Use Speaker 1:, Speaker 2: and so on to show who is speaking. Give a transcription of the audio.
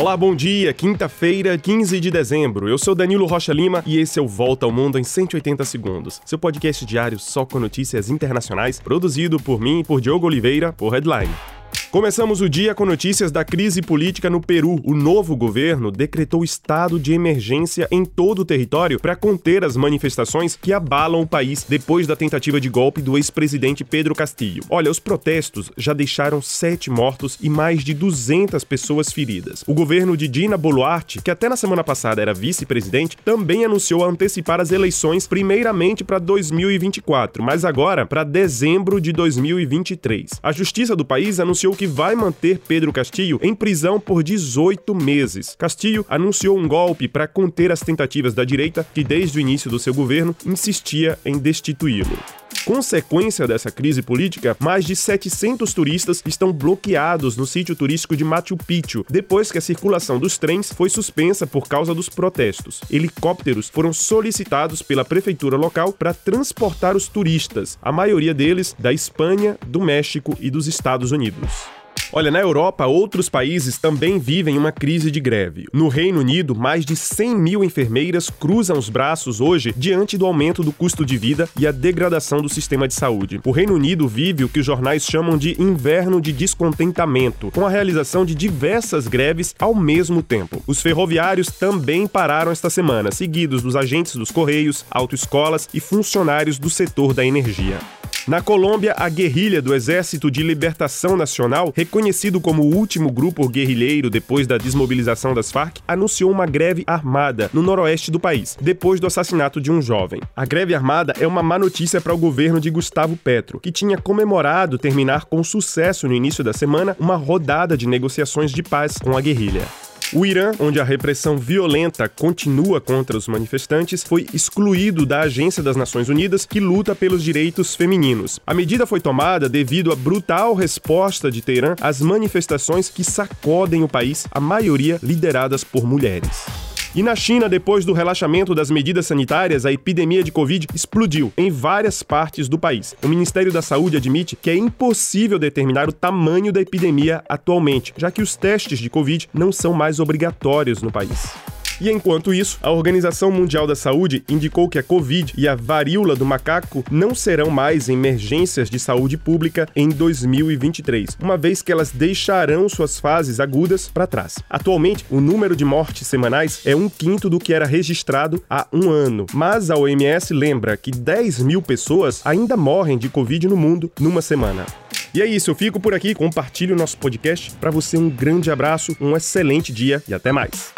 Speaker 1: Olá, bom dia. Quinta-feira, 15 de dezembro. Eu sou Danilo Rocha Lima e esse é o Volta ao Mundo em 180 segundos. Seu podcast diário só com notícias internacionais, produzido por mim e por Diogo Oliveira, por Headline. Começamos o dia com notícias da crise política no Peru. O novo governo decretou estado de emergência em todo o território para conter as manifestações que abalam o país depois da tentativa de golpe do ex-presidente Pedro Castillo. Olha, os protestos já deixaram sete mortos e mais de 200 pessoas feridas. O governo de Dina Boluarte, que até na semana passada era vice-presidente, também anunciou antecipar as eleições primeiramente para 2024, mas agora para dezembro de 2023. A justiça do país anunciou que vai manter Pedro Castillo em prisão por 18 meses. Castillo anunciou um golpe para conter as tentativas da direita, que desde o início do seu governo insistia em destituí-lo. Consequência dessa crise política, mais de 700 turistas estão bloqueados no sítio turístico de Machu Picchu, depois que a circulação dos trens foi suspensa por causa dos protestos. Helicópteros foram solicitados pela prefeitura local para transportar os turistas, a maioria deles da Espanha, do México e dos Estados Unidos. Olha, na Europa, outros países também vivem uma crise de greve. No Reino Unido, mais de 100 mil enfermeiras cruzam os braços hoje diante do aumento do custo de vida e a degradação do sistema de saúde. O Reino Unido vive o que os jornais chamam de inverno de descontentamento, com a realização de diversas greves ao mesmo tempo. Os ferroviários também pararam esta semana, seguidos dos agentes dos correios, autoescolas e funcionários do setor da energia. Na Colômbia, a guerrilha do Exército de Libertação Nacional, reconhecido como o último grupo guerrilheiro depois da desmobilização das Farc, anunciou uma greve armada no noroeste do país, depois do assassinato de um jovem. A greve armada é uma má notícia para o governo de Gustavo Petro, que tinha comemorado terminar com sucesso no início da semana uma rodada de negociações de paz com a guerrilha. O Irã, onde a repressão violenta continua contra os manifestantes, foi excluído da Agência das Nações Unidas que luta pelos direitos femininos. A medida foi tomada devido à brutal resposta de Teherã às manifestações que sacodem o país, a maioria lideradas por mulheres. E na China, depois do relaxamento das medidas sanitárias, a epidemia de Covid explodiu em várias partes do país. O Ministério da Saúde admite que é impossível determinar o tamanho da epidemia atualmente, já que os testes de Covid não são mais obrigatórios no país. E enquanto isso, a Organização Mundial da Saúde indicou que a Covid e a varíola do macaco não serão mais emergências de saúde pública em 2023, uma vez que elas deixarão suas fases agudas para trás. Atualmente, o número de mortes semanais é um quinto do que era registrado há um ano, mas a OMS lembra que 10 mil pessoas ainda morrem de Covid no mundo numa semana. E é isso, eu fico por aqui, compartilhe o nosso podcast. Para você, um grande abraço, um excelente dia e até mais.